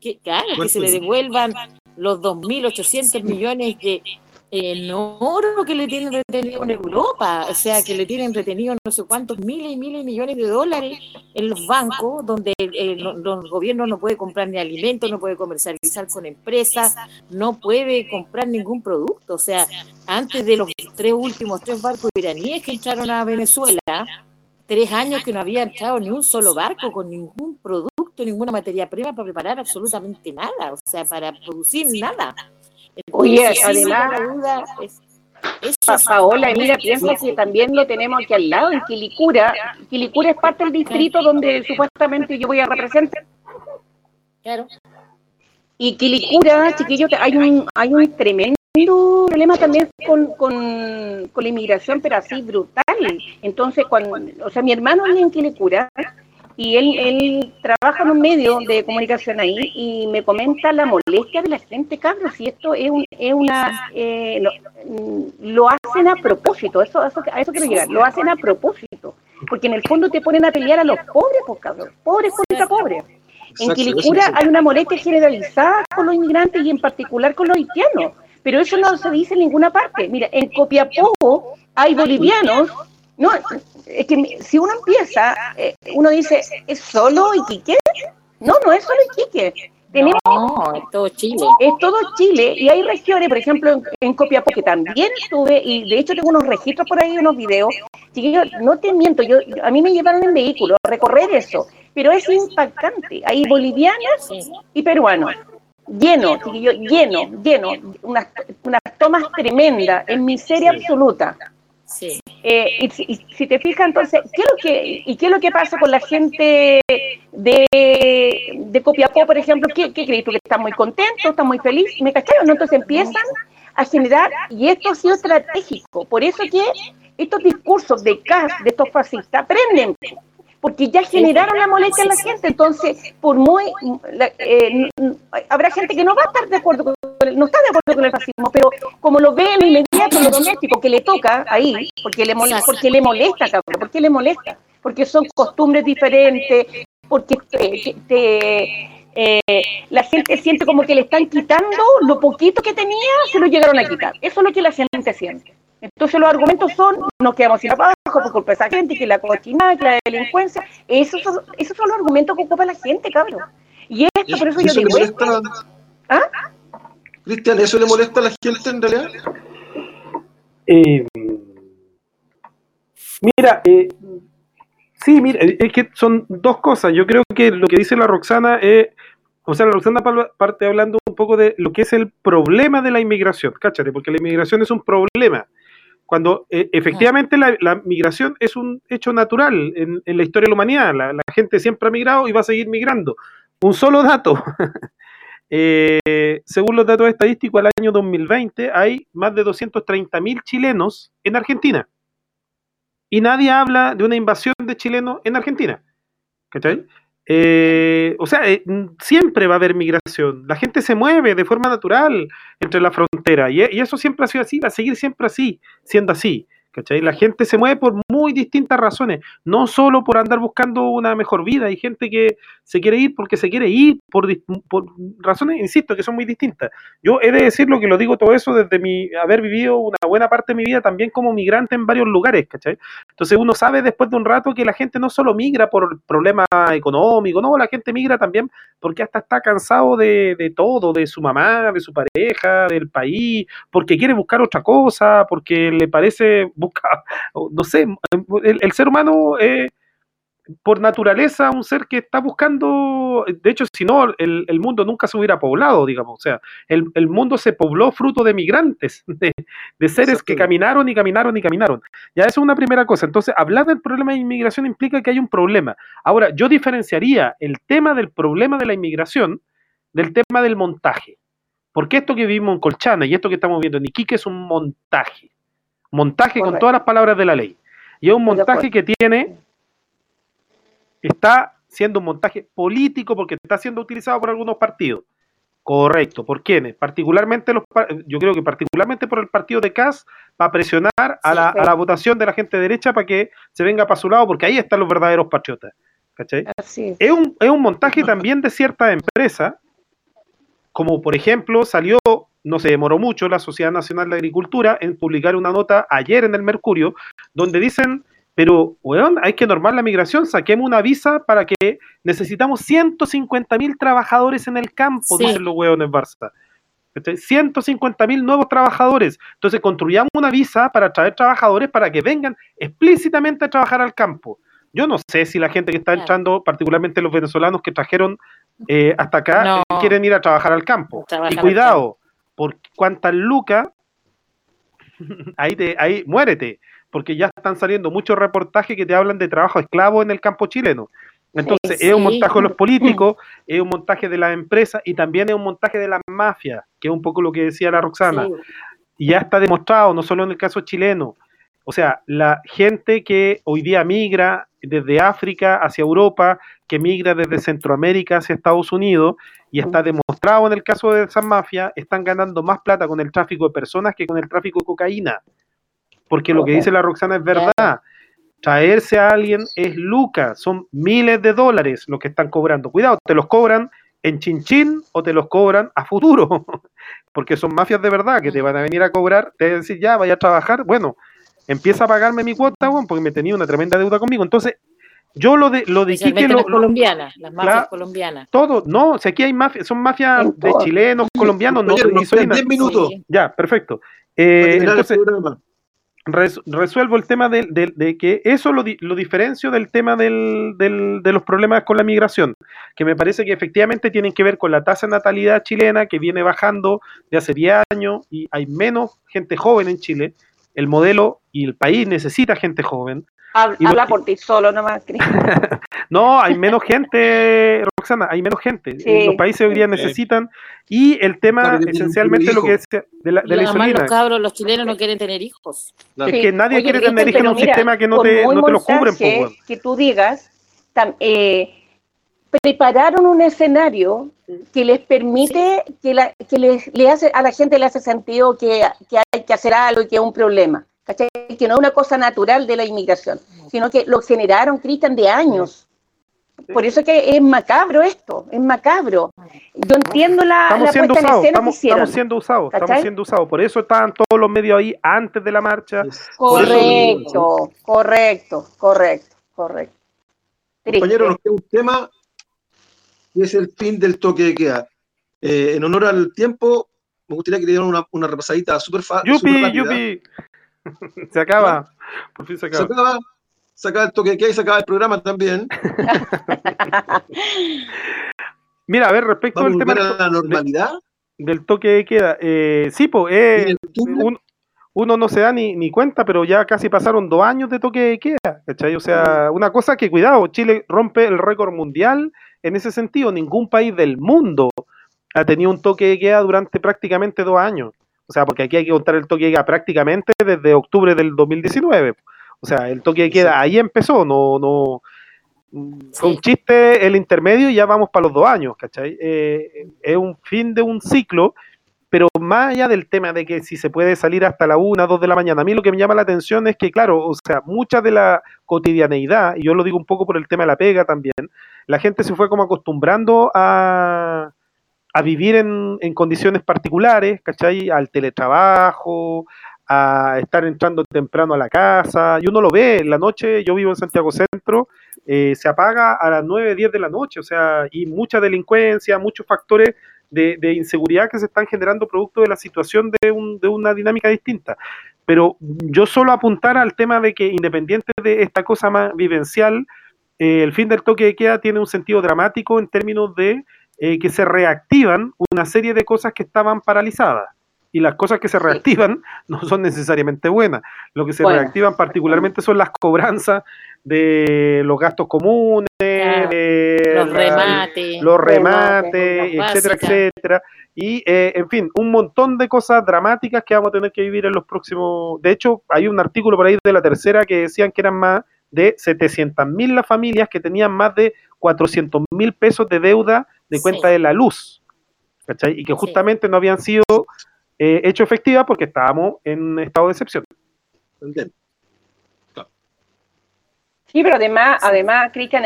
Que, claro, que se le devuelvan los 2.800 millones de en oro que le tienen retenido en Europa, o sea, que le tienen retenido no sé cuántos miles y miles de millones de dólares en los bancos, donde el, gobierno no puede comprar ni alimentos, no puede comercializar con empresas, no puede comprar ningún producto. O sea, antes de los tres últimos tres barcos iraníes que entraron a Venezuela, tres años que no había entrado ni un solo barco con ningún producto, ninguna materia prima para preparar absolutamente nada, o sea, para producir nada. Oye, además, Paola, mira, piensa que también lo tenemos aquí al lado, en Quilicura. Quilicura es parte del distrito donde supuestamente yo voy a representar. Claro. Y Quilicura, chiquillos, hay un, hay un tremendo problema también con, con, con, la inmigración, pero así brutal. Entonces, cuando, o sea, mi hermano vive en Quilicura y él, él trabaja en un medio de comunicación ahí y me comenta la molestia de la gente, cabros, y esto es, un, es una, eh, lo, hacen a propósito, eso, eso, a eso quiero llegar, lo hacen a propósito, porque en el fondo te ponen a pelear a los pobres, pues cabros, pobres contra pobres. En Quilicura hay una molestia generalizada con los inmigrantes y en particular con los haitianos, pero eso no se dice en ninguna parte. Mira, en Copiapó hay bolivianos no, es que si uno empieza, eh, uno dice, ¿es solo Iquique? No, no es solo Iquique. Tenemos, no, es todo Chile. Es todo Chile y hay regiones, por ejemplo, en, Copiapó, que también estuve, y de hecho tengo unos registros por ahí, unos videos. Chiquillos, no te miento, yo, a mí me llevaron en vehículo a recorrer eso, pero es impactante. Hay bolivianos y peruanos. Lleno, chiquillos, lleno, lleno. Unas, unas tomas tremendas, en miseria absoluta. Sí. Eh, y, si te fijas, entonces, ¿qué es lo que, ¿y qué es lo que pasa con la gente de, de Copiapó, por ejemplo? ¿Qué, qué crees tú? ¿Que muy contentos, están muy felices? ¿Me cacharon? Entonces empiezan a generar, y esto ha sido estratégico, por eso que estos discursos de CAS, de estos fascistas, prenden, porque ya generaron la molestia en la gente, entonces, por muy, eh, habrá gente que no va a estar de acuerdo con el, no está de acuerdo con el fascismo, pero como lo ve en lo inmediato, en lo doméstico, que le toca ahí, porque le molesta, porque le molesta, cabrón, porque le molesta, porque son costumbres diferentes, porque te, te, eh, la gente siente como que le están quitando lo poquito que tenía, se lo llegaron a quitar. Eso es lo que la gente siente. Entonces los argumentos son, nos quedamos sin trabajo por culpa de esa gente, que la cochinada, que la delincuencia, esos son, esos son los argumentos que ocupa la gente, cabrón. Y esto, por eso, yo digo... Molesta, ¿Ah? Cristian, ¿eso le molesta a la gente en realidad? Eh, mira, eh, sí, mira, es que son dos cosas. Yo creo que lo que dice la Roxana es, o sea, la Roxana parte hablando un poco de lo que es el problema de la inmigración, cáchate, porque la inmigración es un problema. Cuando eh, efectivamente la, migración es un hecho natural en, la historia de la humanidad, la, la, gente siempre ha migrado y va a seguir migrando. Un solo dato, Eh, según los datos estadísticos, al año 2020 hay más de 230.000 chilenos en Argentina. Y nadie habla de una invasión de chilenos en Argentina. ¿Cachai? Eh, o sea, eh, siempre va a haber migración. La gente se mueve de forma natural entre la frontera. Y, y, eso siempre ha sido así, va a seguir siempre así, siendo así. ¿Cachai? La gente se mueve por muy distintas razones, no solo por andar buscando una mejor vida, hay gente que se quiere ir porque se quiere ir por, razones, insisto, que son muy distintas. Yo he de decirlo que lo digo todo eso desde mi haber vivido una buena parte de mi vida también como migrante en varios lugares, ¿cachai? Entonces uno sabe después de un rato que la gente no solo migra por problemas económicos, no, la gente migra también porque hasta está cansado de, de todo, de su mamá, de su pareja, del país, porque quiere buscar otra cosa, porque le parece no sé, el, ser humano es por naturaleza un ser que está buscando, de hecho, si no, el, mundo nunca se hubiera poblado, digamos, o sea, el, mundo se pobló fruto de migrantes, de, seres que caminaron y caminaron y caminaron. Ya eso es una primera cosa. Entonces, hablar del problema de inmigración implica que hay un problema. Ahora, yo diferenciaría el tema del problema de la inmigración del tema del montaje. Porque esto que vivimos en Colchana y esto que estamos viendo en Iquique es un montaje. Montaje con todas las palabras de la ley. Y es un montaje que tiene, está siendo un montaje político porque está siendo utilizado por algunos partidos. Correcto. ¿Por quiénes? Particularmente los, yo creo que particularmente por el partido de CAS para presionar a, la, a la votación de la gente derecha para que se venga para su lado, porque ahí están los verdaderos patriotas. ¿Cachai? Es. un, es un montaje también de cierta empresa, como por ejemplo salió no se demoró mucho la Sociedad Nacional de Agricultura en publicar una nota ayer en el Mercurio, donde dicen, pero, weón, hay que normar la migración, saquemos una visa para que necesitamos 150 mil trabajadores en el campo, dicen los weones Barça. 150 mil nuevos trabajadores. Entonces construyamos una visa para traer trabajadores para que vengan explícitamente a trabajar al campo. Yo no sé si la gente que está entrando, particularmente los venezolanos que trajeron eh, hasta acá, eh, quieren ir a trabajar al campo. y cuidado, por cuántas lucas, ahí, te, ahí muérete, porque ya están saliendo muchos reportajes que te hablan de trabajo esclavo en el campo chileno. Entonces, es un montaje de los políticos, es un montaje de las empresas y también es un montaje de las mafias, que es un poco lo que decía la Roxana. Y ya está demostrado, no solo en el caso chileno. O sea, la gente que hoy día migra desde África hacia Europa, que migra desde Centroamérica hacia Estados Unidos, y está demostrado en el caso de esas mafias, están ganando más plata con el tráfico de personas que con el tráfico de cocaína. Porque lo que dice la Roxana es verdad. Traerse a alguien es lucas, son miles de dólares lo que están cobrando. Cuidado, te los cobran en chinchín o te los cobran a futuro. Porque son mafias de verdad que te van a venir a cobrar, te van a decir, ya, vaya a trabajar. Bueno, empieza a pagarme mi cuota, porque me tenía una tremenda deuda conmigo. Entonces, yo lo de lo de Quique, lo, las colombianas, las mafias colombianas. Todo, no, si aquí hay mafias, son mafias de chilenos, colombianos, no, en 10 minutos. Ya, perfecto. Eh, entonces, resuelvo el tema de, de, que eso lo, lo diferencio del tema del, del, de los problemas con la migración, que me parece que efectivamente tienen que ver con la tasa de natalidad chilena que viene bajando de hace 10 años y hay menos gente joven en Chile. El modelo y el país necesita gente joven. Habla, por ti solo nomás, No, hay menos gente, Roxana, hay menos gente. Los países hoy día necesitan. Y el tema, esencialmente, lo que es de la, de la insulina. Los cabros, los chilenos no quieren tener hijos. Es que nadie quiere tener hijos en un sistema que no te, no te lo cubren. Que tú digas, eh, prepararon un escenario que les permite, que, la, que les, le hace, a la gente le hace sentido que, que hay que hacer algo y que es un problema. ¿cachai? Que no es una cosa natural de la inmigración, sino que lo generaron, Cristian, de años. Por eso es que es macabro esto, es macabro. Yo entiendo la, Estamos la siendo puesta en usados, que estamos, hicieron. estamos siendo usados, estamos siendo usados. Por eso estaban todos los medios ahí antes de la marcha. Correcto, correcto, correcto, correcto. Compañero, nos queda un tema y es el fin del toque de queda. Eh, en honor al tiempo, me gustaría que le dieran una, una repasadita súper fácil. Yupi, yupi. Se acaba. Por fin se Se acaba. acaba, se acaba el toque de queda y se acaba el programa también. Mira, a ver, respecto al tema a la normalidad. del toque de queda. Eh, sí, pues, eh, un- uno no se da ni, ni cuenta, pero ya casi pasaron dos años de toque de queda, ¿cachai? O sea, una cosa que, cuidado, Chile rompe el récord mundial en ese sentido. Ningún país del mundo ha tenido un toque de queda durante prácticamente dos años. O sea, porque aquí hay que contar el toque de queda prácticamente desde octubre del 2019. O sea, el toque de queda ahí empezó, no, no, fue un chiste el intermedio y ya vamos para los dos años, ¿cachai? Eh, es un fin de un ciclo, pero más allá del tema de que si se puede salir hasta la una, dos de la mañana, a mí lo que me llama la atención es que, claro, o sea, mucha de la cotidianeidad, y yo lo digo un poco por el tema de la pega también, la gente se fue como acostumbrando a, a vivir en, en condiciones particulares, ¿cachai? Al teletrabajo, a estar entrando temprano a la casa, y uno lo ve en la noche, yo vivo en Santiago Centro, eh, se apaga a las 9, 10 de la noche, o sea, y mucha delincuencia, muchos factores de, de inseguridad que se están generando producto de la situación de, un- de una dinámica distinta. Pero yo solo apuntar al tema de que independiente de esta cosa más vivencial, eh, el fin del toque de queda tiene un sentido dramático en términos de eh, que se reactivan una serie de cosas que estaban paralizadas. Y las cosas que se reactivan no son necesariamente buenas. Lo que se Bueno. reactivan particularmente son las cobranzas de los gastos comunes, Claro. de Los remates. los Remates, etcétera, etcétera. Y, eh, en fin, un montón de cosas dramáticas que vamos a tener que vivir en los próximos... De hecho, hay un artículo por ahí de la tercera que decían que eran más de 700.000 las familias que tenían más de 400.000 pesos de deuda de Sí. cuenta de la luz. ¿Cachai? Y que Sí. justamente no habían sido eh, hecho efectivas porque estábamos en estado de excepción. Sí, pero además, además, Cristian,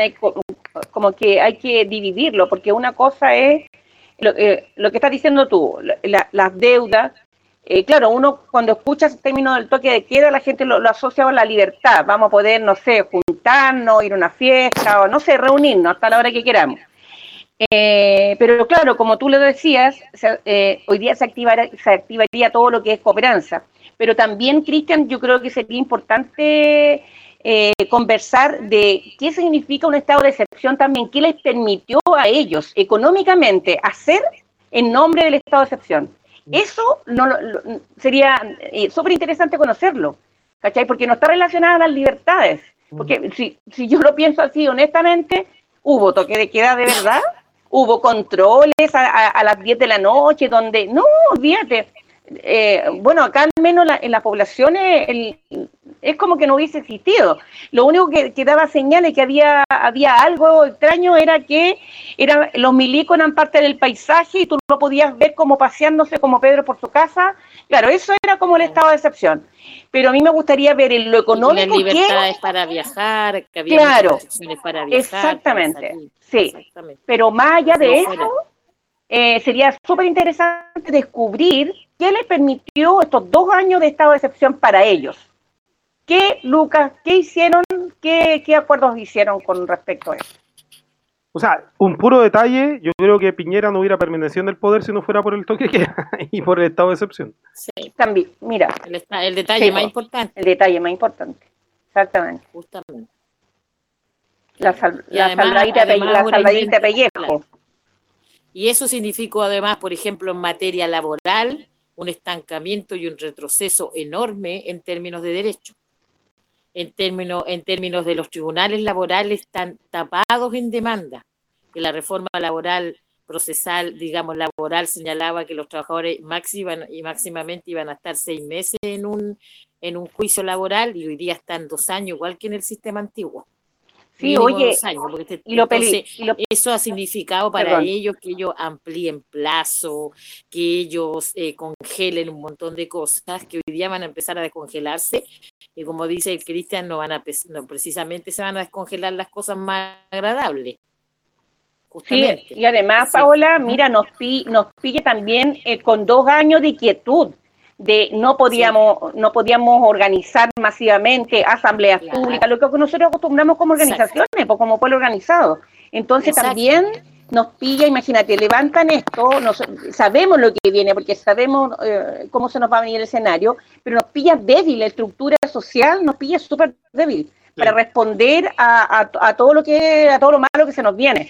como que hay que dividirlo, porque una cosa es lo, eh, lo que estás diciendo tú, la- la- las deudas. Eh, claro, uno cuando escucha el término del toque de queda, la gente lo, asocia a la libertad. Vamos a poder, no sé, juntarnos, ir a una fiesta o no sé, reunirnos hasta la hora que queramos. Eh, pero claro, como tú lo decías, eh, hoy día se, activará- se activaría todo lo que es cobranza. Pero también, Cristian, yo creo que sería importante conversar de qué significa un estado de excepción también, qué les permitió a ellos económicamente hacer en nombre del estado de excepción. Eso no lo- sería eh, súper interesante conocerlo, ¿cachai? Porque no está relacionado a las libertades. Porque si, si yo lo pienso así, honestamente, hubo toque de queda de verdad, hubo controles a, a- a las 10 de la noche, donde, no, olvídate. Eh, bueno, acá al menos la- en las poblaciones el- es como que no hubiese existido. Lo único que, que daba señales que había, había algo extraño era que era, los milicos eran parte del paisaje y tú no podías ver como paseándose como Pedro por su casa. Claro, eso era como el estado de excepción. Pero a mí me gustaría ver en lo Y económico que libertades para viajar, que había Claro. para viajar. para Exactamente, salir. sí. Exactamente. Pero más allá de eso, eh, sería súper interesante descubrir qué les permitió estos dos años de estado de excepción para ellos. ¿Qué, Lucas, qué hicieron, qué, qué acuerdos hicieron con respecto a eso? O sea, un puro detalle, yo creo que Piñera no hubiera permanecido en el poder si no fuera por el toque y por el estado de excepción. Sí, También, mira, el, detalle Sí, más po. importante, el detalle más importante. Exactamente. justamente. La, sal- Y la además- salvadita, pe- además la ahora salvadita de pellejo. Y eso significó además, por ejemplo, en materia laboral, un estancamiento y un retroceso enorme en términos de derechos. En términos, en términos de los tribunales laborales están tapados en demanda, que la reforma laboral procesal, digamos, laboral señalaba que los trabajadores máxima, y máximamente iban a estar seis meses en un, en un juicio laboral y hoy día están dos años, igual que en el sistema antiguo. Sí, oye, este y lo eso ha significado para ellos que ellos amplíen plazo, que ellos eh, congelen un montón de cosas, que hoy día van a empezar a descongelarse, y como dice el Cristian, no van a, no, precisamente se van a descongelar las cosas más agradables. Sí, y además, Paola, mira, nos, pi, nos pille también eh, con dos años de quietud de no podíamos, no podíamos organizar masivamente asambleas públicas, lo que nosotros acostumbramos como organizaciones, pues, como pueblo organizado. Entonces también nos pilla, imagínate, levantan esto, sabemos lo que viene, porque sabemos eh, cómo se nos va a venir el escenario, pero nos pilla débil, la estructura social nos pilla súper débil para responder a, a, todo lo que a todo lo malo que se nos viene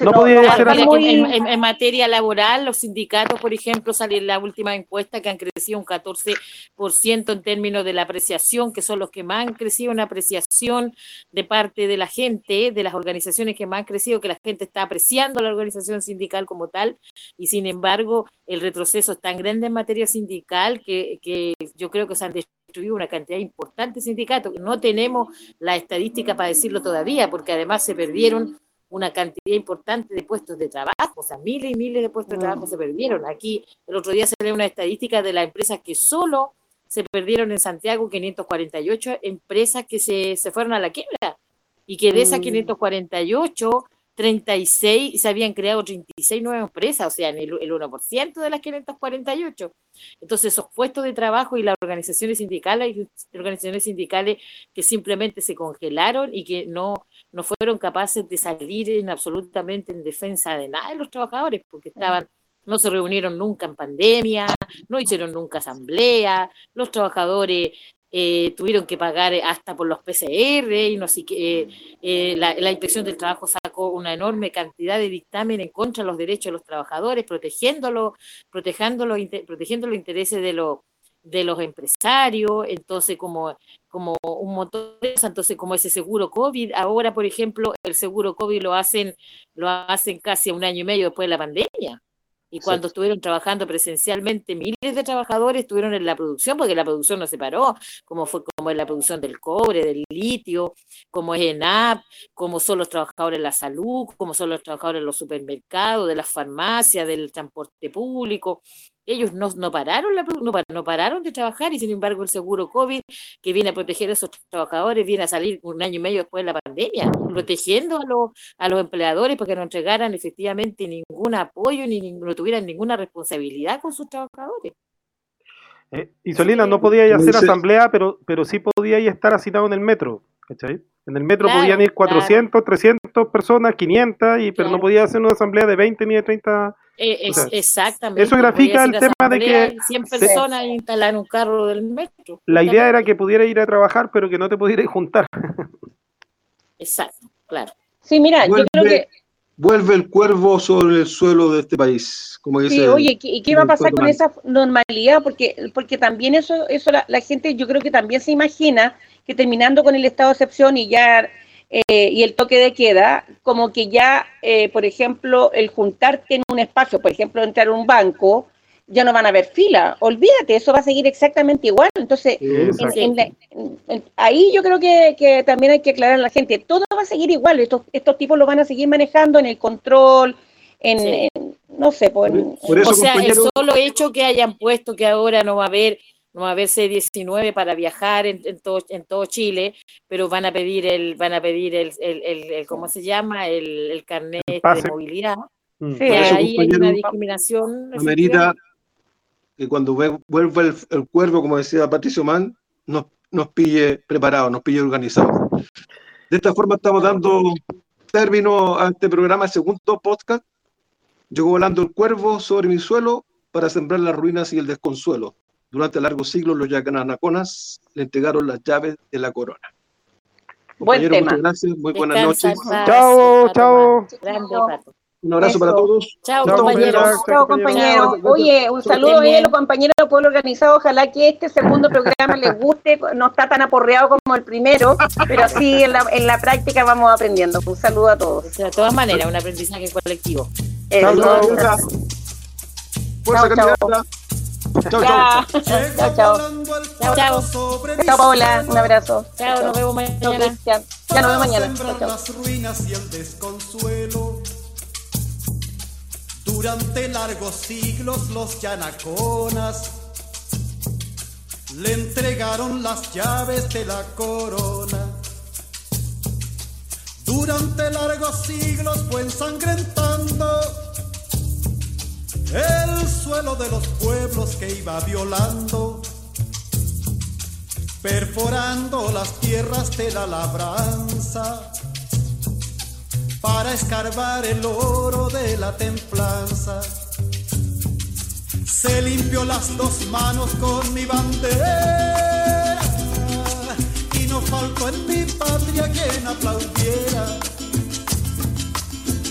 no, podía ser en, materia laboral, los sindicatos, por ejemplo, salen la última encuesta que han crecido un 14% en términos de la apreciación, que son los que más han crecido en apreciación de parte de la gente, de las organizaciones que más han crecido, que la gente está apreciando la organización sindical como tal, y sin embargo, el retroceso es tan grande en materia sindical que, que yo creo que se han destruido una cantidad importante de sindicatos. No tenemos la estadística para decirlo todavía, porque además se perdieron una cantidad importante de puestos de trabajo, o sea, miles y miles de puestos de trabajo se perdieron. Aquí el otro día se lee una estadística de las empresas que solo se perdieron en Santiago 548 empresas que se, se fueron a la quiebra y que de esas 548 36, se habían creado 36 nuevas empresas, o sea, en el, 1% de las 548. Entonces, esos puestos de trabajo y las organizaciones sindicales, organizaciones sindicales que simplemente se congelaron y que no, no fueron capaces de salir en absolutamente en defensa de nada de los trabajadores, porque estaban no se reunieron nunca en pandemia, no hicieron nunca asamblea, los trabajadores eh, tuvieron que pagar hasta por los PCR y no sé qué. Eh, la, inspección del trabajo sacó una enorme cantidad de dictamen en contra de los derechos de los trabajadores, protegiéndolo, protegiendo los, protegiendo los intereses de los de los empresarios, entonces como, como un montón de cosas, entonces como ese seguro COVID, ahora por ejemplo el seguro COVID lo hacen, lo hacen casi un año y medio después de la pandemia. Y cuando estuvieron trabajando presencialmente, miles de trabajadores estuvieron en la producción, porque la producción no se paró, como fue como es la producción del cobre, del litio, como es ENAP, como son los trabajadores de la salud, como son los trabajadores de los supermercados, de las farmacias, del transporte público ellos no, no pararon la, no, no, pararon de trabajar y sin embargo el seguro COVID que viene a proteger a esos trabajadores viene a salir un año y medio después de la pandemia, protegiendo a los, a los empleadores porque no entregaran efectivamente ningún apoyo ni no tuvieran ninguna responsabilidad con sus trabajadores. Eh, y Solina, no podía ir a hacer asamblea, pero, pero sí podía ir a estar asignado en el metro, ¿cachai? En el metro podían ir 400, 300 personas, 500, y, pero no podía hacer una asamblea de 20 ni de 30 eh, exactamente. Eso grafica el tema de que 100 personas instalan un carro del metro. La idea era que pudiera ir a trabajar, pero que no te pudiera juntar. Exacto, claro. Sí, mira, yo creo que vuelve el cuervo sobre el suelo de este país, como dice. Sí, oye, ¿y qué va a pasar con esa normalidad? Porque, porque también eso, eso la, la, gente, yo creo que también se imagina que terminando con el estado de excepción y ya eh, y el toque de queda, como que ya, eh, por ejemplo, el juntarte en un espacio, por ejemplo, entrar a un banco, ya no van a haber fila. Olvídate, eso va a seguir exactamente igual. Entonces, ahí yo creo que, también hay que aclarar a la gente, todo va a seguir igual. Estos, estos tipos lo van a seguir manejando en el control, en, no sé, por, o sea, el solo hecho que hayan puesto que ahora no va a haber no va a haber C19 para viajar en, en, todo, en todo Chile, pero van a pedir el, van a pedir el, el, el, ¿cómo se llama? El, el carnet de movilidad. Mm. Sí, ahí hay una discriminación. Amerita que cuando vuelva el, el, cuervo, como decía Patricio Mann, nos, nos pille preparados, nos pille organizados. De esta forma estamos dando término a este programa, el segundo podcast. Llegó volando el cuervo sobre mi suelo para sembrar las ruinas y el desconsuelo. Durante largos siglos los yacananaconas le entregaron las llaves de la corona. Buen tema. Muchas gracias, muy buenas noches. Chao, chao. Un abrazo para todos. Chao, compañeros. Chao, compañeros. Oye, un saludo a los compañeros del pueblo organizado. Ojalá que este segundo programa les guste. No está tan aporreado como el primero, pero sí en la, en la práctica vamos aprendiendo. Un saludo a todos. de todas maneras, un aprendizaje colectivo. chao, chao. Fuerza, chao, chao. Chao, chao. Chao, chao. Chao, chao. Chao, Paola. Un abrazo. Chao, nos vemos Chao, mañana. Cristian. Ya nos vemos mañana. Chao, chao. las ruinas y el desconsuelo. Durante largos siglos los yanaconas le entregaron las llaves de la corona. Durante largos siglos fue ensangrentando el suelo de los pueblos que iba violando perforando las tierras de la labranza para escarbar el oro de la templanza. Se limpió las dos manos con mi bandera y no faltó en mi patria quien aplaudiera.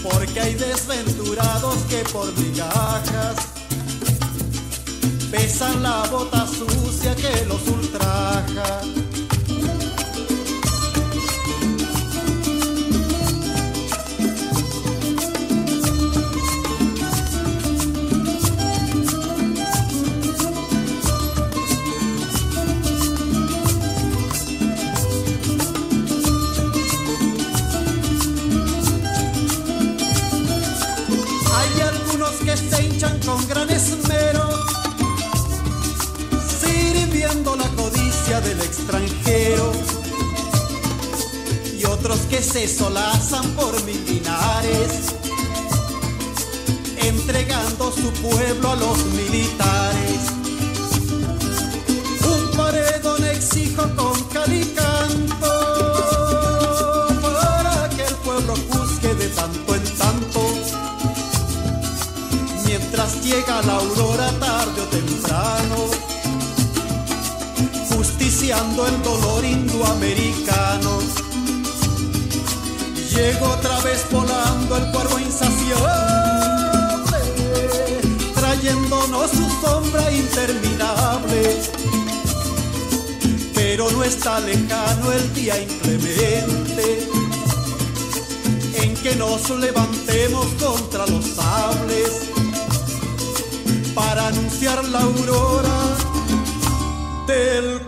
Porque hay desventurados que por migajas besan la bota sucia que los ultraja. Se solazan por mil dinares, entregando su pueblo a los militares. Un paredón exijo con calicanto para que el pueblo juzgue de tanto en tanto mientras llega la aurora tarde o temprano, justiciando el dolor indoamericano. Llegó otra vez volando el cuervo insaciable, trayéndonos su sombra interminable. Pero no está lejano el día inclemente en que nos levantemos contra los sables para anunciar la aurora del.